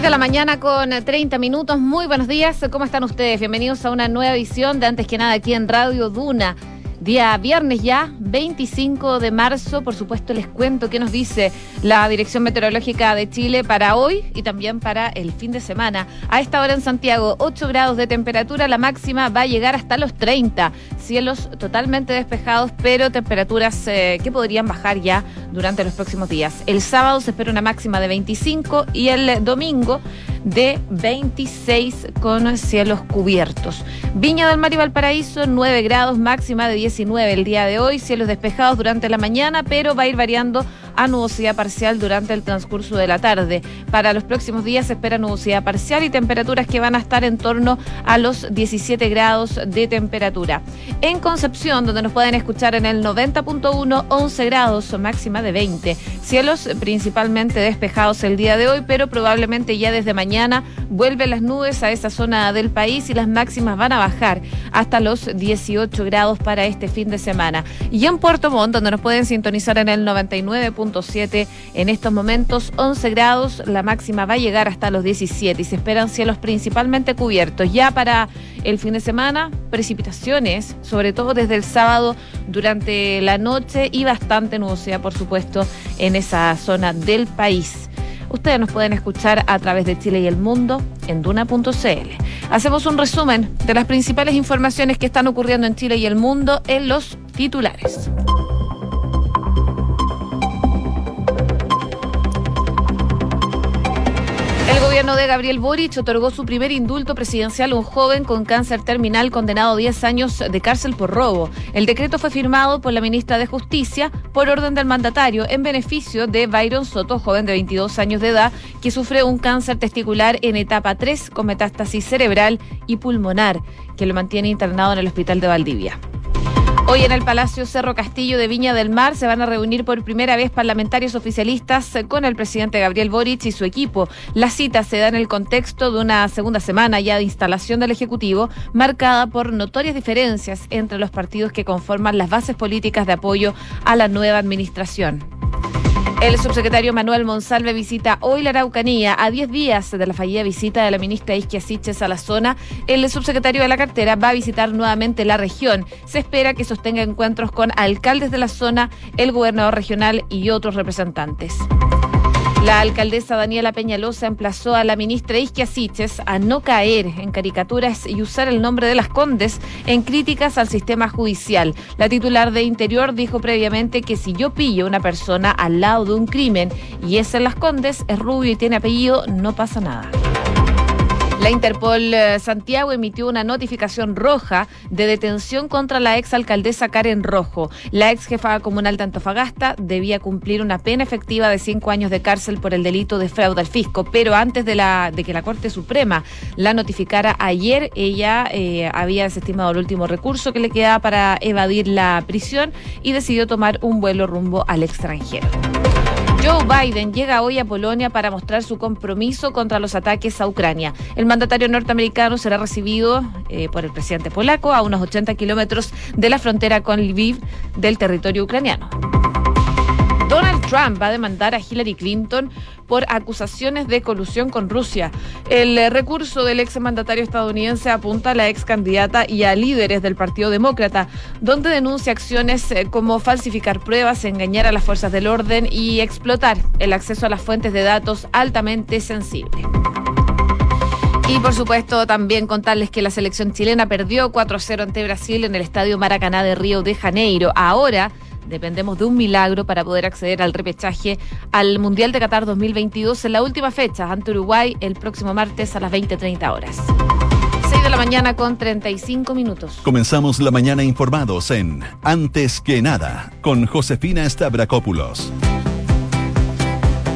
6 de la mañana con 30 minutos. Muy buenos días. ¿Cómo están ustedes? Bienvenidos a una nueva edición de Antes que nada aquí en Radio Duna. Día viernes ya, 25 de marzo. Por supuesto, les cuento qué nos dice la Dirección Meteorológica de Chile para hoy y también para el fin de semana. A esta hora en Santiago, 8 grados de temperatura, la máxima va a llegar hasta los 30. Cielos totalmente despejados, pero temperaturas eh, que podrían bajar ya durante los próximos días. El sábado se espera una máxima de 25 y el domingo de 26 con cielos cubiertos. Viña del Mar y Valparaíso, 9 grados, máxima de 19 el día de hoy, cielos despejados durante la mañana, pero va a ir variando a nubosidad parcial durante el transcurso de la tarde. Para los próximos días se espera nubosidad parcial y temperaturas que van a estar en torno a los 17 grados de temperatura. En Concepción, donde nos pueden escuchar en el 90.1, 11 grados, máxima de 20. Cielos principalmente despejados el día de hoy, pero probablemente ya desde mañana vuelven las nubes a esa zona del país y las máximas van a bajar hasta los 18 grados para este fin de semana. Y en Puerto Montt, donde nos pueden sintonizar en el 99 en estos momentos, 11 grados, la máxima va a llegar hasta los 17 y se esperan cielos principalmente cubiertos. Ya para el fin de semana, precipitaciones, sobre todo desde el sábado durante la noche y bastante nubosidad, por supuesto, en esa zona del país. Ustedes nos pueden escuchar a través de Chile y el Mundo en duna.cl. Hacemos un resumen de las principales informaciones que están ocurriendo en Chile y el mundo en los titulares. Gobierno de Gabriel Boric otorgó su primer indulto presidencial a un joven con cáncer terminal condenado a 10 años de cárcel por robo. El decreto fue firmado por la ministra de Justicia por orden del mandatario en beneficio de Byron Soto, joven de 22 años de edad, que sufre un cáncer testicular en etapa 3 con metástasis cerebral y pulmonar, que lo mantiene internado en el hospital de Valdivia. Hoy en el Palacio Cerro Castillo de Viña del Mar se van a reunir por primera vez parlamentarios oficialistas con el presidente Gabriel Boric y su equipo. La cita se da en el contexto de una segunda semana ya de instalación del Ejecutivo, marcada por notorias diferencias entre los partidos que conforman las bases políticas de apoyo a la nueva administración. El subsecretario Manuel Monsalve visita hoy la Araucanía a 10 días de la fallida visita de la ministra Isquia Siches a la zona. El subsecretario de la cartera va a visitar nuevamente la región. Se espera que sostenga encuentros con alcaldes de la zona, el gobernador regional y otros representantes. La alcaldesa Daniela Peñalosa emplazó a la ministra Isquia Siches a no caer en caricaturas y usar el nombre de las Condes en críticas al sistema judicial. La titular de Interior dijo previamente que si yo pillo una persona al lado de un crimen y es en las Condes, es rubio y tiene apellido, no pasa nada. La Interpol eh, Santiago emitió una notificación roja de detención contra la ex alcaldesa Karen Rojo. La ex jefa comunal de Antofagasta debía cumplir una pena efectiva de cinco años de cárcel por el delito de fraude al fisco, pero antes de que la Corte Suprema la notificara ayer, ella eh, había desestimado el último recurso que le quedaba para evadir la prisión y decidió tomar un vuelo rumbo al extranjero. Joe Biden llega hoy a Polonia para mostrar su compromiso contra los ataques a Ucrania. El mandatario norteamericano será recibido eh, por el presidente polaco a unos 80 kilómetros de la frontera con Lviv del territorio ucraniano. Trump va a demandar a Hillary Clinton por acusaciones de colusión con Rusia. El eh, recurso del ex mandatario estadounidense apunta a la ex candidata y a líderes del Partido Demócrata, donde denuncia acciones eh, como falsificar pruebas, engañar a las fuerzas del orden y explotar el acceso a las fuentes de datos altamente sensibles. Y por supuesto también contarles que la selección chilena perdió 4-0 ante Brasil en el Estadio Maracaná de Río de Janeiro. Ahora Dependemos de un milagro para poder acceder al repechaje al Mundial de Qatar 2022 en la última fecha ante Uruguay el próximo martes a las 20.30 horas. 6 de la mañana con 35 minutos. Comenzamos la mañana informados en Antes que nada con Josefina Stavrakopoulos.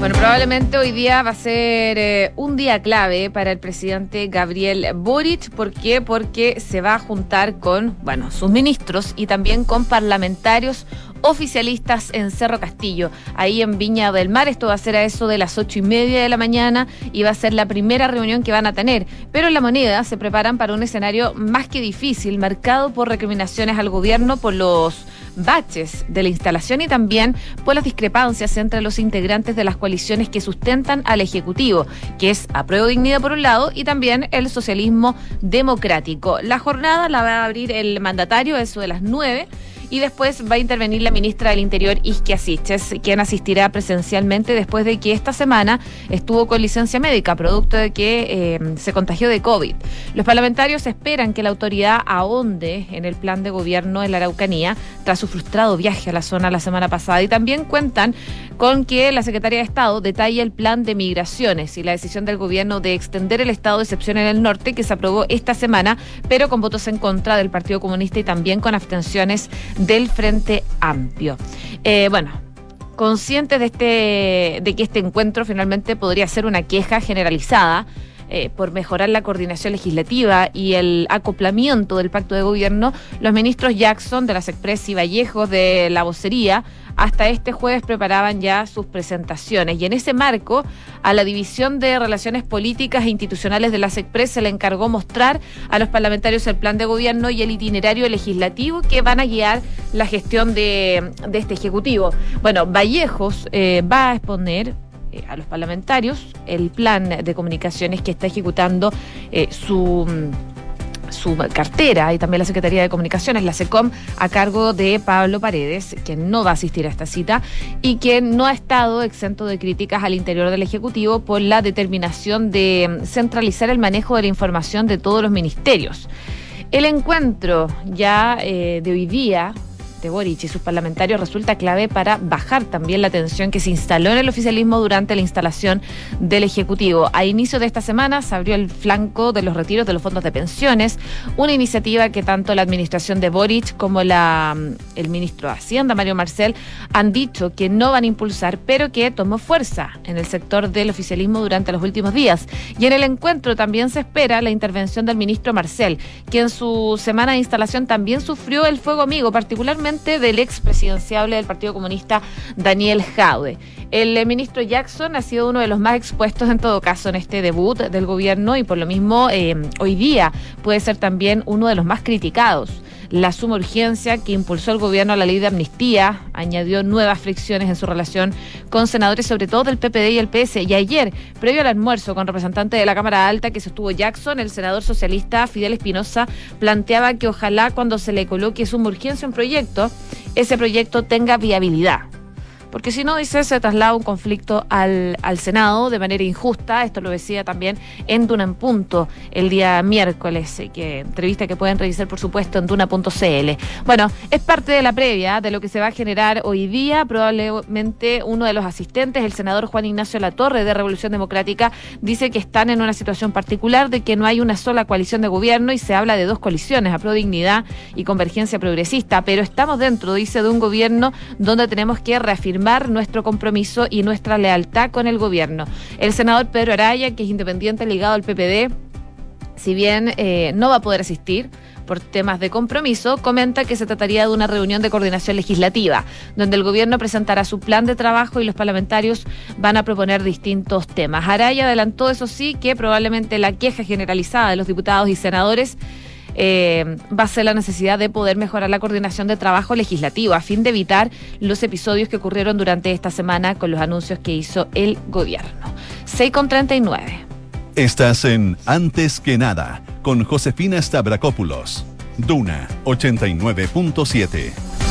Bueno, probablemente hoy día va a ser eh, un día clave para el presidente Gabriel Boric. ¿Por qué? Porque se va a juntar con, bueno, sus ministros y también con parlamentarios oficialistas en Cerro Castillo, ahí en Viña del Mar. Esto va a ser a eso de las ocho y media de la mañana y va a ser la primera reunión que van a tener. Pero en la moneda se preparan para un escenario más que difícil, marcado por recriminaciones al gobierno por los baches de la instalación y también por las discrepancias entre los integrantes de las coaliciones que sustentan al Ejecutivo, que es Apruebo Dignidad por un lado y también el socialismo democrático. La jornada la va a abrir el mandatario, eso de las nueve y después va a intervenir la ministra del Interior, Isquia Siches, quien asistirá presencialmente después de que esta semana estuvo con licencia médica, producto de que eh, se contagió de COVID. Los parlamentarios esperan que la autoridad ahonde en el plan de gobierno en la Araucanía tras su frustrado viaje a la zona la semana pasada y también cuentan con que la Secretaría de Estado detalla el plan de migraciones y la decisión del gobierno de extender el estado de excepción en el norte que se aprobó esta semana, pero con votos en contra del Partido Comunista y también con abstenciones del Frente Amplio. Eh, bueno, conscientes de, este, de que este encuentro finalmente podría ser una queja generalizada. Eh, por mejorar la coordinación legislativa y el acoplamiento del pacto de gobierno, los ministros Jackson de las Express y Vallejos de la vocería hasta este jueves preparaban ya sus presentaciones. Y en ese marco, a la División de Relaciones Políticas e Institucionales de la SECPRES se le encargó mostrar a los parlamentarios el plan de gobierno y el itinerario legislativo que van a guiar la gestión de, este Ejecutivo. Bueno, Vallejos eh, va a exponer eh, a los parlamentarios el plan de comunicaciones que está ejecutando eh, su su cartera y también la Secretaría de Comunicaciones, la SECOM, a cargo de Pablo Paredes, quien no va a asistir a esta cita y que no ha estado exento de críticas al interior del Ejecutivo por la determinación de centralizar el manejo de la información de todos los ministerios. El encuentro ya eh, de hoy día Boric y sus parlamentarios resulta clave para bajar también la tensión que se instaló en el oficialismo durante la instalación del Ejecutivo. A inicio de esta semana se abrió el flanco de los retiros de los fondos de pensiones, una iniciativa que tanto la administración de Boric como la, mm, el ministro de Hacienda, Mario Marcel, han dicho que no van a impulsar, pero que tomó fuerza en el sector del oficialismo durante los últimos días. Y en el encuentro también se espera la intervención del ministro Marcel, que en su semana de instalación también sufrió el fuego amigo, particularmente del ex presidenciable del Partido Comunista, Daniel Jaude. El eh, ministro Jackson ha sido uno de los más expuestos en todo caso en este debut del gobierno y por lo mismo eh, hoy día puede ser también uno de los más criticados. La suma urgencia que impulsó el gobierno a la ley de amnistía añadió nuevas fricciones en su relación con senadores, sobre todo del PPD y el PS. Y ayer, previo al almuerzo con representante de la Cámara Alta que sostuvo Jackson, el senador socialista Fidel Espinosa planteaba que ojalá cuando se le coloque suma urgencia un proyecto, ese proyecto tenga viabilidad porque si no, dice, se traslada un conflicto al, al Senado de manera injusta. Esto lo decía también en Duna en Punto el día miércoles, eh, que entrevista que pueden revisar, por supuesto, en duna.cl. Bueno, es parte de la previa de lo que se va a generar hoy día. Probablemente uno de los asistentes, el senador Juan Ignacio Latorre de Revolución Democrática, dice que están en una situación particular de que no hay una sola coalición de gobierno y se habla de dos coaliciones, a Pro Dignidad y Convergencia Progresista, pero estamos dentro, dice, de un gobierno donde tenemos que reafirmar nuestro compromiso y nuestra lealtad con el gobierno. El senador Pedro Araya, que es independiente ligado al PPD, si bien eh, no va a poder asistir por temas de compromiso, comenta que se trataría de una reunión de coordinación legislativa, donde el gobierno presentará su plan de trabajo y los parlamentarios van a proponer distintos temas. Araya adelantó, eso sí, que probablemente la queja generalizada de los diputados y senadores eh, va a ser la necesidad de poder mejorar la coordinación de trabajo legislativo a fin de evitar los episodios que ocurrieron durante esta semana con los anuncios que hizo el gobierno. 6 con 39. Estás en Antes que nada con Josefina Stavrakopoulos. Duna 89.7.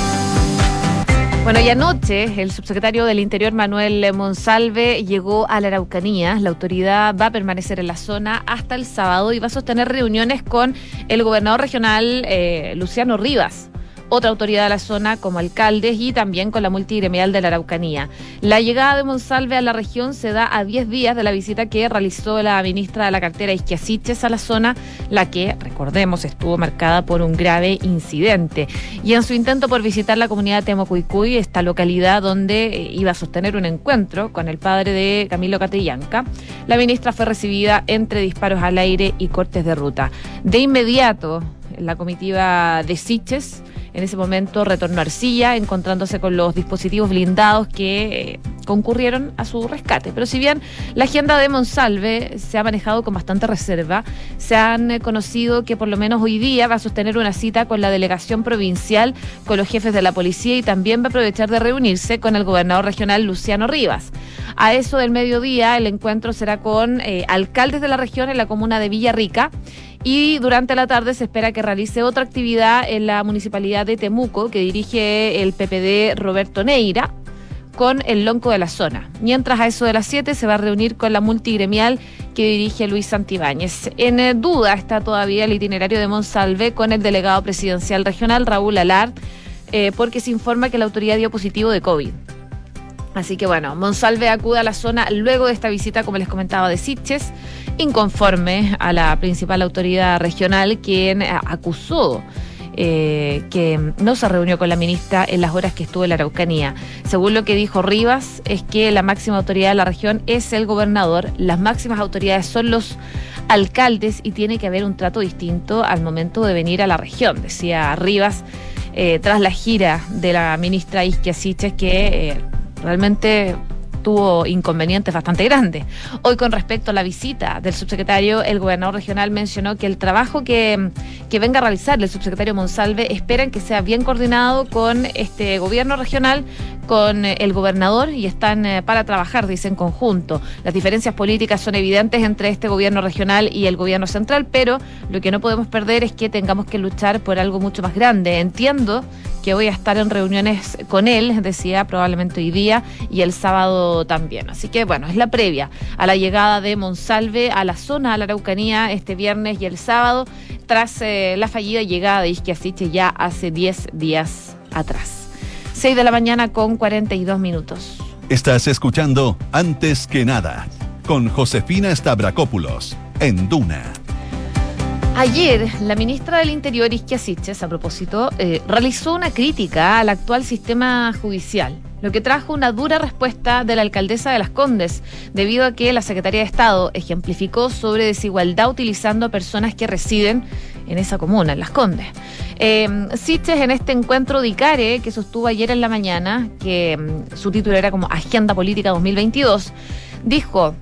Bueno, y anoche el subsecretario del Interior Manuel Monsalve llegó a la Araucanía. La autoridad va a permanecer en la zona hasta el sábado y va a sostener reuniones con el gobernador regional eh, Luciano Rivas otra autoridad de la zona como alcaldes y también con la multigremial de la Araucanía. La llegada de Monsalve a la región se da a 10 días de la visita que realizó la ministra de la cartera Isquiasiches a la zona, la que, recordemos, estuvo marcada por un grave incidente. Y en su intento por visitar la comunidad Temocuicuy, esta localidad donde eh, iba a sostener un encuentro con el padre de Camilo Catrillanca, la ministra fue recibida entre disparos al aire y cortes de ruta. De inmediato, la comitiva de Siches En ese momento retornó a Arcilla, encontrándose con los dispositivos blindados que eh, concurrieron a su rescate. Pero si bien la agenda de Monsalve se ha manejado con bastante reserva, se han eh, conocido que por lo menos hoy día va a sostener una cita con la delegación provincial, con los jefes de la policía y también va a aprovechar de reunirse con el gobernador regional Luciano Rivas. A eso del mediodía el encuentro será con eh, alcaldes de la región en la comuna de Villarrica y durante la tarde se espera que realice otra actividad en la municipalidad de Temuco que dirige el PPD Roberto Neira con el lonco de la zona. Mientras a eso de las 7 se va a reunir con la multigremial que dirige Luis Santibáñez. En eh, duda está todavía el itinerario de Monsalve con el delegado presidencial regional Raúl Alar, eh, porque se informa que la autoridad dio positivo de COVID. Así que bueno, Monsalve acude a la zona luego de esta visita, como les comentaba, de Sitges, inconforme a la principal autoridad regional, quien acusó eh, que no se reunió con la ministra en las horas que estuvo en la Araucanía. Según lo que dijo Rivas, es que la máxima autoridad de la región es el gobernador, las máximas autoridades son los alcaldes y tiene que haber un trato distinto al momento de venir a la región, decía Rivas. Eh, tras la gira de la ministra Isquia Siches, que eh, realmente tuvo inconvenientes bastante grandes. Hoy con respecto a la visita del subsecretario, el gobernador regional mencionó que el trabajo que, que venga a realizar el subsecretario Monsalve esperan que sea bien coordinado con este gobierno regional, con eh, el gobernador y están eh, para trabajar, dice, en conjunto. Las diferencias políticas son evidentes entre este gobierno regional y el gobierno central, pero lo que no podemos perder es que tengamos que luchar por algo mucho más grande. Entiendo que voy a estar en reuniones con él, decía, probablemente hoy día y el sábado también. Así que bueno, es la previa a la llegada de Monsalve a la zona, a la Araucanía, este viernes y el sábado, tras eh, la fallida llegada de Isquiasiche ya hace 10 días atrás. 6 de la mañana con 42 minutos. Estás escuchando Antes que nada con Josefina Stavrakopoulos en Duna. Ayer, la ministra del Interior, Isquia Siches, a propósito, eh, realizó una crítica al actual sistema judicial, lo que trajo una dura respuesta de la alcaldesa de Las Condes, debido a que la Secretaría de Estado ejemplificó sobre desigualdad utilizando a personas que residen en esa comuna, en Las Condes. Eh, Siches, en este encuentro de ICARE que sostuvo ayer en la mañana, que mm, su título era como Agenda Política 2022, dijo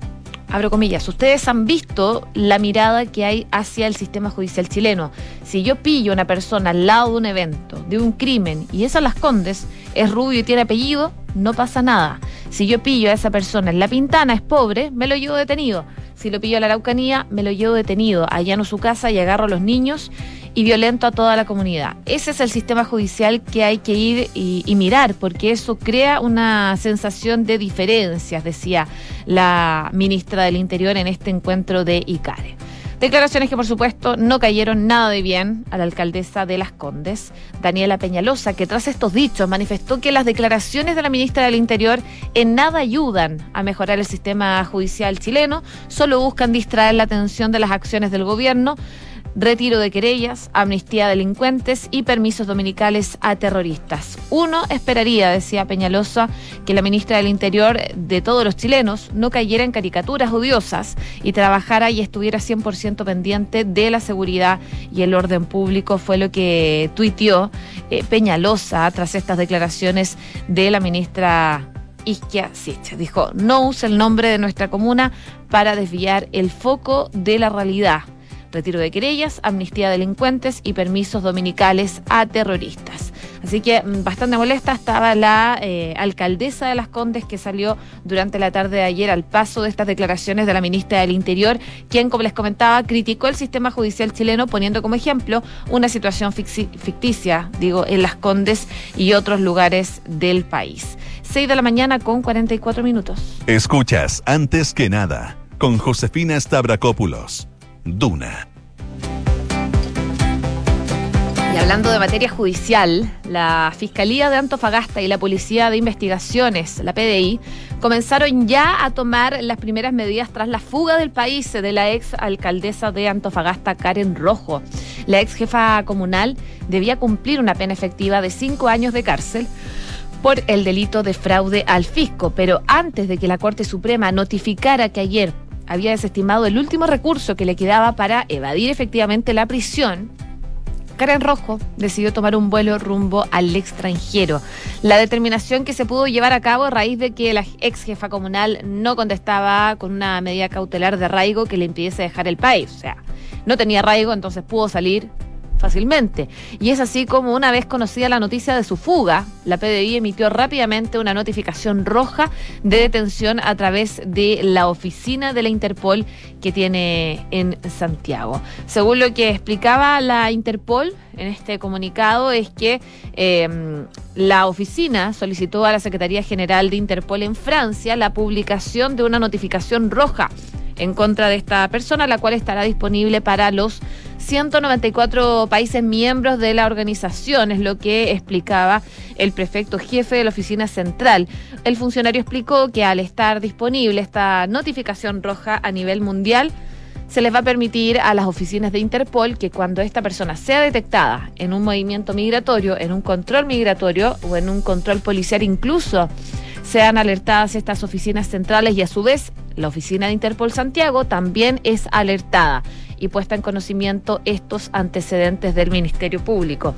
abro comillas, ustedes han visto la mirada que hay hacia el sistema judicial chileno. Si yo pillo a una persona al lado de un evento, de un crimen, y esa las condes, es rubio y tiene apellido, no pasa nada. Si yo pillo a esa persona en La Pintana, es pobre, me lo llevo detenido. Si lo pillo a la Araucanía, me lo llevo detenido. Allano su casa y agarro a los niños y violento a toda la comunidad. Ese es el sistema judicial que hay que ir y, mirar, porque eso crea una sensación de diferencias, decía la ministra del Interior en este encuentro de ICARE. Declaraciones que, por supuesto, no cayeron nada de bien a la alcaldesa de Las Condes, Daniela Peñalosa, que tras estos dichos manifestó que las declaraciones de la ministra del Interior en nada ayudan a mejorar el sistema judicial chileno, solo buscan distraer la atención de las acciones del gobierno retiro de querellas, amnistía a delincuentes y permisos dominicales a terroristas. Uno esperaría, decía Peñalosa, que la ministra del Interior de todos los chilenos no cayera en caricaturas odiosas y trabajara y estuviera 100% pendiente de la seguridad y el orden público, fue lo que tuiteó eh, Peñalosa tras estas declaraciones de la ministra Isquia Sicha. Dijo, no use el nombre de nuestra comuna para desviar el foco de la realidad retiro de querellas, amnistía a delincuentes y permisos dominicales a terroristas. Así que mm, bastante molesta estaba la eh, alcaldesa de Las Condes que salió durante la tarde de ayer al paso de estas declaraciones de la ministra del Interior, quien, como les comentaba, criticó el sistema judicial chileno poniendo como ejemplo una situación ficticia, digo, en Las Condes y otros lugares del país. 6 de la mañana con 44 minutos. Escuchas antes que nada con Josefina Stavrakopoulos Duna. Y hablando de materia judicial, la Fiscalía de Antofagasta y la Policía de Investigaciones, la PDI, comenzaron ya a tomar las primeras medidas tras la fuga del país de la ex alcaldesa de Antofagasta, Karen Rojo. La ex jefa comunal debía cumplir una pena efectiva de cinco años de cárcel por el delito de fraude al fisco, pero antes de que la Corte Suprema notificara que ayer había desestimado el último recurso que le quedaba para evadir efectivamente la prisión, Karen Rojo decidió tomar un vuelo rumbo al extranjero. La determinación que se pudo llevar a cabo a raíz de que la ex jefa comunal no contestaba con una medida cautelar de arraigo que le impidiese dejar el país. O sea, no tenía arraigo, entonces pudo salir fácilmente. Y es así como una vez conocida la noticia de su fuga, la PDI emitió rápidamente una notificación roja de detención a través de la oficina de la Interpol que tiene en Santiago. Según lo que explicaba la Interpol en este comunicado, es que em, la oficina solicitó a la Secretaría General de Interpol en Francia la publicación de una notificación roja en contra de esta persona, la cual estará disponible para los 194 países miembros de la organización, es lo que explicaba el prefecto jefe de la oficina central. El funcionario explicó que al estar disponible esta notificación roja a nivel mundial, se les va a permitir a las oficinas de Interpol que cuando esta persona sea detectada en un movimiento migratorio, en un control migratorio o en un control policial incluso, sean alertadas estas oficinas centrales y a su vez la oficina de Interpol Santiago también es alertada y puesta en conocimiento estos antecedentes del Ministerio Público.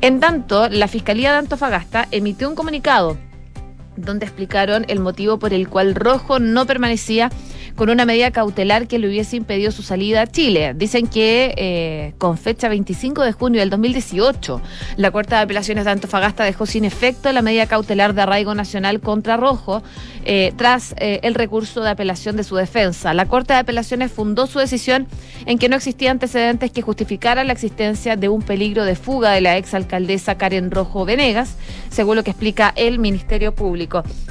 En tanto, la Fiscalía de Antofagasta emitió un comunicado donde explicaron el motivo por el cual Rojo no permanecía con una medida cautelar que le hubiese impedido su salida a Chile. Dicen que eh, con fecha 25 de junio del 2018, la Corte de Apelaciones de Antofagasta dejó sin efecto la medida cautelar de arraigo nacional contra Rojo eh, tras eh, el recurso de apelación de su defensa. La Corte de Apelaciones fundó su decisión en que no existían antecedentes que justificaran la existencia de un peligro de fuga de la exalcaldesa Karen Rojo Venegas, según lo que explica el Ministerio Público.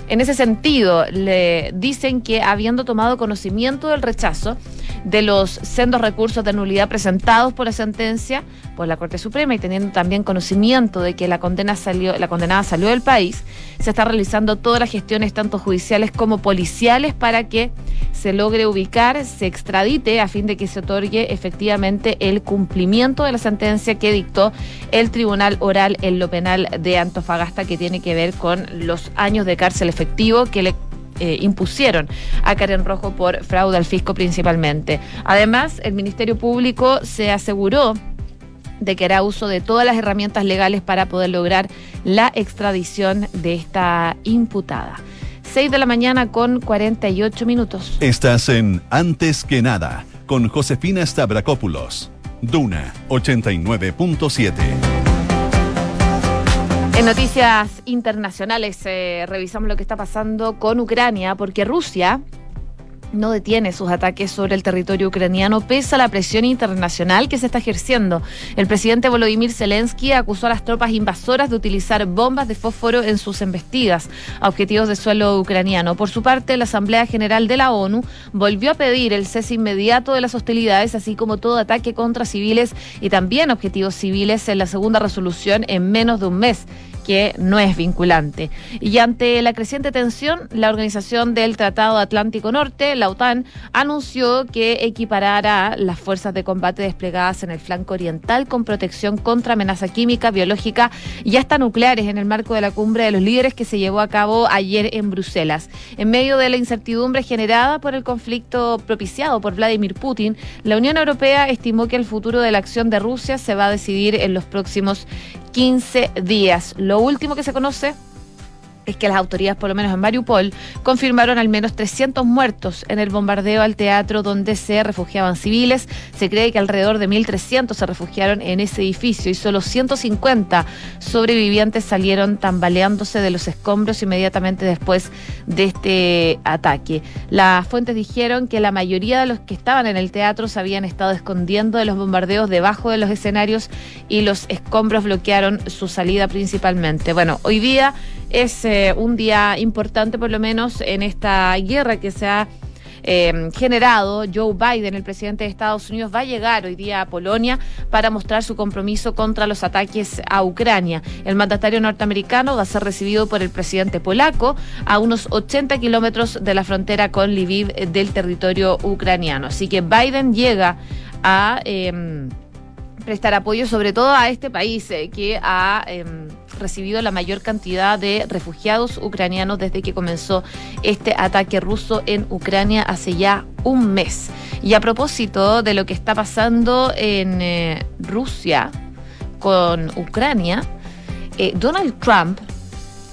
En ese sentido, le dicen que habiendo tomado con conocimiento del rechazo de los sendos recursos de nulidad presentados por la sentencia por la Corte Suprema y teniendo también conocimiento de que la condena salió, la condenada salió del país, se está realizando todas las gestiones tanto judiciales como policiales para que se logre ubicar, se extradite a fin de que se otorgue efectivamente el cumplimiento de la sentencia que dictó el Tribunal Oral en lo Penal de Antofagasta que tiene que ver con los años de cárcel efectivo que le eh, impusieron a Karen Rojo por fraude al fisco principalmente. Además, el Ministerio Público se aseguró de que hará uso de todas las herramientas legales para poder lograr la extradición de esta imputada. 6 de la mañana con 48 minutos. Estás en Antes que nada con Josefina Stavrakopoulos. Duna 89.7. En noticias internacionales eh, revisamos lo que está pasando con Ucrania, porque Rusia no detiene sus ataques sobre el territorio ucraniano pese a la presión internacional que se está ejerciendo. El presidente Volodymyr Zelensky acusó a las tropas invasoras de utilizar bombas de fósforo en sus embestidas a objetivos de suelo ucraniano. Por su parte, la Asamblea General de la ONU volvió a pedir el cese inmediato de las hostilidades, así como todo ataque contra civiles y también objetivos civiles en la segunda resolución en menos de un mes que no es vinculante. Y ante la creciente tensión, la Organización del Tratado Atlántico Norte, la OTAN, anunció que equiparará las fuerzas de combate desplegadas en el flanco oriental con protección contra amenaza química, biológica y hasta nucleares en el marco de la cumbre de los líderes que se llevó a cabo ayer en Bruselas. En medio de la incertidumbre generada por el conflicto propiciado por Vladimir Putin, la Unión Europea estimó que el futuro de la acción de Rusia se va a decidir en los próximos 15 días. Lo último que se conoce es que las autoridades, por lo menos en Mariupol, confirmaron al menos 300 muertos en el bombardeo al teatro donde se refugiaban civiles. Se cree que alrededor de 1.300 se refugiaron en ese edificio y solo 150 sobrevivientes salieron tambaleándose de los escombros inmediatamente después de este ataque. Las fuentes dijeron que la mayoría de los que estaban en el teatro se habían estado escondiendo de los bombardeos debajo de los escenarios y los escombros bloquearon su salida principalmente. Bueno, hoy día es eh, un día importante, por lo menos, en esta guerra que se ha eh, generado. Joe Biden, el presidente de Estados Unidos, va a llegar hoy día a Polonia para mostrar su compromiso contra los ataques a Ucrania. El mandatario norteamericano va a ser recibido por el presidente polaco a unos 80 kilómetros de la frontera con Lviv del territorio ucraniano. Así que Biden llega a em, prestar apoyo sobre todo a este país que ha em, recibido la mayor cantidad de refugiados ucranianos desde que comenzó este ataque ruso en Ucrania hace ya un mes. Y a propósito de lo que está pasando en eh, Rusia, con Ucrania, eh, Donald Trump,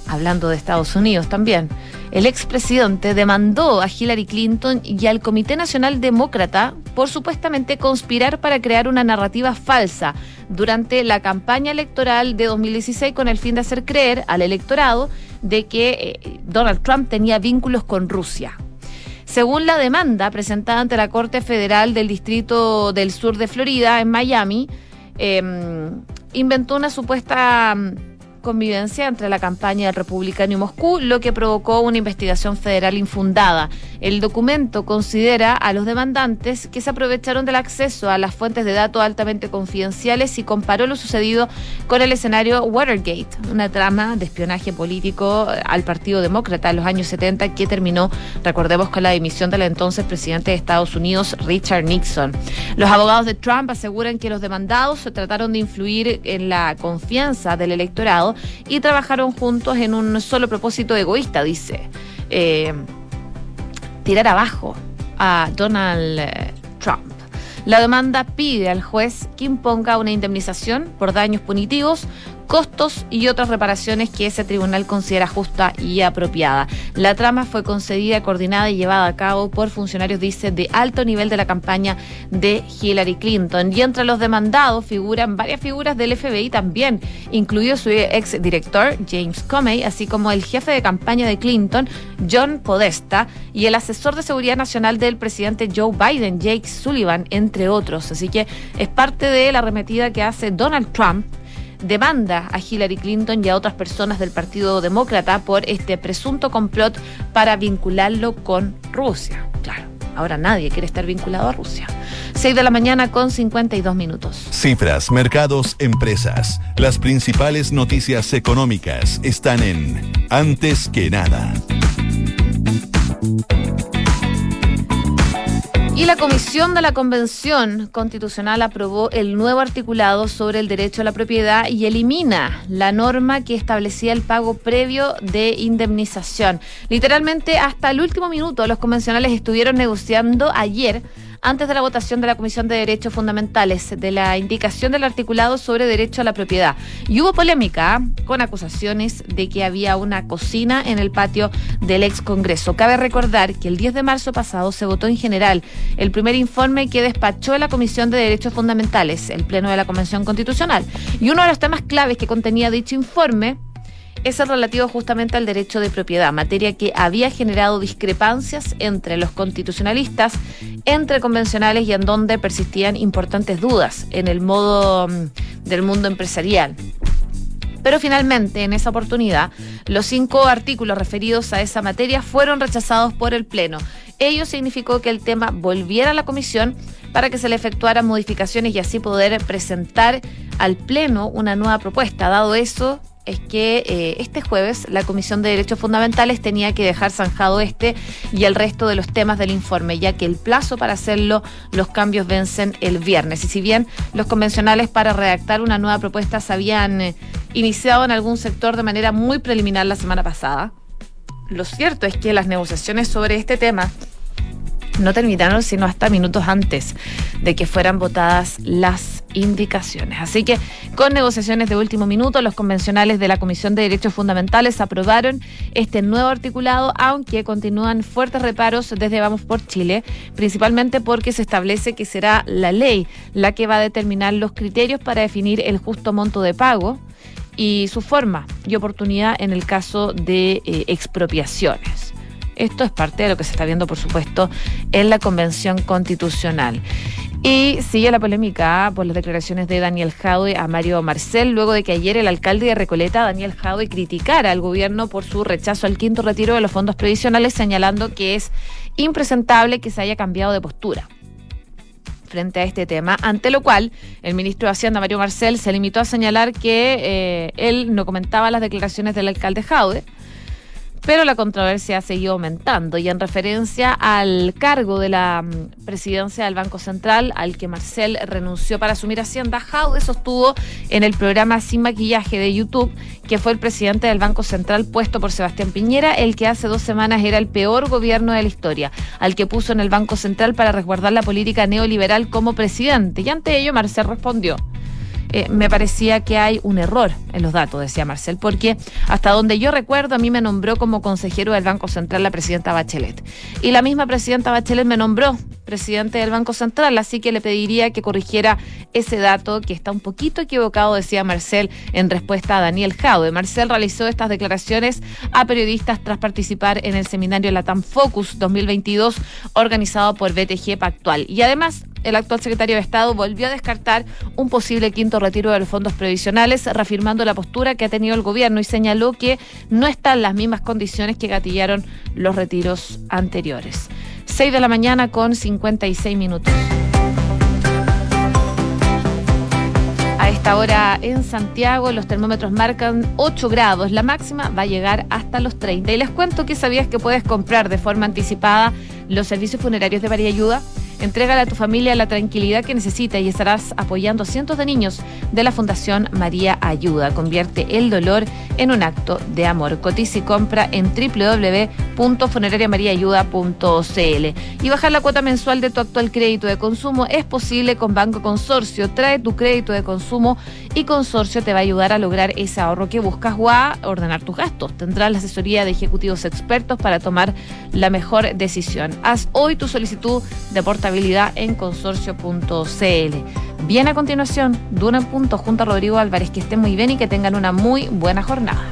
hablando de Estados Unidos también, el expresidente demandó a Hillary Clinton y al Comité Nacional Demócrata por supuestamente conspirar para crear una narrativa falsa durante la campaña electoral de 2016 con el fin de hacer creer al electorado de que eh, Donald Trump tenía vínculos con Rusia. Según la demanda presentada ante la Corte Federal del Distrito del Sur de Florida, en Miami, em, inventó una supuesta convivencia entre la campaña del republicano y Moscú, lo que provocó una investigación federal infundada. El documento considera a los demandantes que se aprovecharon del acceso a las fuentes de datos altamente confidenciales y comparó lo sucedido con el escenario Watergate, una trama de espionaje político al Partido Demócrata en los años 70 que terminó, recordemos, con la dimisión del entonces presidente de Estados Unidos, Richard Nixon. Los abogados de Trump aseguran que los demandados trataron de influir en la confianza del electorado y trabajaron juntos en un solo propósito egoísta, dice. Eh, tirar abajo a Donald eh, Trump. La demanda pide al juez que imponga una indemnización por daños punitivos costos y otras reparaciones que ese tribunal considera justa y apropiada. La trama fue concedida, coordinada y llevada a cabo por funcionarios, dice, de alto nivel de la campaña de Hillary Clinton. Y entre los demandados figuran varias figuras del FBI también, incluido su ex director, James Comey, así como el jefe de campaña de Clinton, John Podesta, y el asesor de seguridad nacional del presidente Joe Biden, Jake Sullivan, entre otros. Así que es parte de la arremetida que hace Donald Trump demanda a Hillary Clinton y a otras personas del Partido Demócrata por este presunto complot para vincularlo con Rusia. Claro. Ahora nadie quiere estar vinculado a Rusia. 6 de la mañana con 52 minutos. Cifras, mercados, empresas. Las principales noticias económicas están en Antes que nada. Y la Comisión de la Convención Constitucional aprobó el nuevo articulado sobre el derecho a la propiedad y elimina la norma que establecía el pago previo de indemnización. Literalmente hasta el último minuto los convencionales estuvieron negociando ayer antes de la votación de la Comisión de Derechos Fundamentales de la indicación del articulado sobre derecho a la propiedad. Y hubo polémica ¿ah? con acusaciones de que había una cocina en el patio del ex Congreso. Cabe recordar que el 10 de marzo pasado se votó en general el primer informe que despachó la Comisión de Derechos Fundamentales, el Pleno de la Convención Constitucional. Y uno de los temas claves que contenía dicho informe es el relativo justamente al derecho de propiedad, materia que había generado discrepancias entre los constitucionalistas, entre convencionales y en donde persistían importantes dudas en el modo mm, del mundo empresarial. Pero finalmente, en esa oportunidad, los cinco artículos referidos a esa materia fueron rechazados por el Pleno. Ello significó que el tema volviera a la comisión para que se le efectuaran modificaciones y así poder presentar al Pleno una nueva propuesta. Dado eso, es que eh, este jueves la Comisión de Derechos Fundamentales tenía que dejar zanjado este y el resto de los temas del informe, ya que el plazo para hacerlo, los cambios vencen el viernes. Y si bien los convencionales para redactar una nueva propuesta se habían eh, iniciado en algún sector de manera muy preliminar la semana pasada, lo cierto es que las negociaciones sobre este tema no terminaron sino hasta minutos antes de que fueran votadas las indicaciones. Así que con negociaciones de último minuto, los convencionales de la Comisión de Derechos Fundamentales aprobaron este nuevo articulado, aunque continúan fuertes reparos desde Vamos por Chile, principalmente porque se establece que será la ley la que va a determinar los criterios para definir el justo monto de pago y su forma y oportunidad en el caso de eh, expropiaciones. Esto es parte de lo que se está viendo, por supuesto, en la Convención Constitucional. Y sigue la polémica por las declaraciones de Daniel Jaude a Mario Marcel, luego de que ayer el alcalde de Recoleta, Daniel Jaude, criticara al gobierno por su rechazo al quinto retiro de los fondos previsionales, señalando que es impresentable que se haya cambiado de postura frente a este tema, ante lo cual el ministro de Hacienda, Mario Marcel, se limitó a señalar que eh, él no comentaba las declaraciones del alcalde Jaude pero la controversia ha seguido aumentando y en referencia al cargo de la mm, presidencia del Banco Central al que Marcel renunció para asumir Hacienda, Jaude sostuvo en el programa Sin Maquillaje de YouTube que fue el presidente del Banco Central puesto por Sebastián Piñera, el que hace dos semanas era el peor gobierno de la historia, al que puso en el Banco Central para resguardar la política neoliberal como presidente. Y ante ello Marcel respondió eh, me parecía que hay un error en los datos, decía Marcel, porque hasta donde yo recuerdo, a mí me nombró como consejero del Banco Central la presidenta Bachelet. Y la misma presidenta Bachelet me nombró presidente del Banco Central, así que le pediría que corrigiera ese dato que está un poquito equivocado, decía Marcel en respuesta a Daniel Jaude. Marcel realizó estas declaraciones a periodistas tras participar en el seminario Latam Focus 2022 organizado por BTG Pactual. Y además el actual secretario de Estado volvió a descartar un posible quinto retiro de los fondos previsionales, reafirmando la postura que ha tenido el gobierno y señaló que no están las mismas condiciones que gatillaron los retiros anteriores. 6 de la mañana con 56 minutos. A esta hora en Santiago los termómetros marcan 8 grados. La máxima va a llegar hasta los 30. Y les cuento que sabías que puedes comprar de forma anticipada los servicios funerarios de María Ayuda. Entrégale a tu familia la tranquilidad que necesita y estarás apoyando a cientos de niños de la Fundación María Ayuda. Convierte el dolor en un acto de amor. Cotiza y compra en www.funerariamariaayuda.cl. Y bajar la cuota mensual de tu actual crédito de consumo es posible con Banco Consorcio. Trae tu crédito de consumo y Consorcio te va a ayudar a lograr ese ahorro que buscas o a ordenar tus gastos. Tendrás la asesoría de ejecutivos expertos para tomar la mejor decisión. Haz hoy tu solicitud de en consorcio.cl. Bien a continuación, Duna en Punto junto a Rodrigo Álvarez. Que estén muy bien y que tengan una muy buena jornada.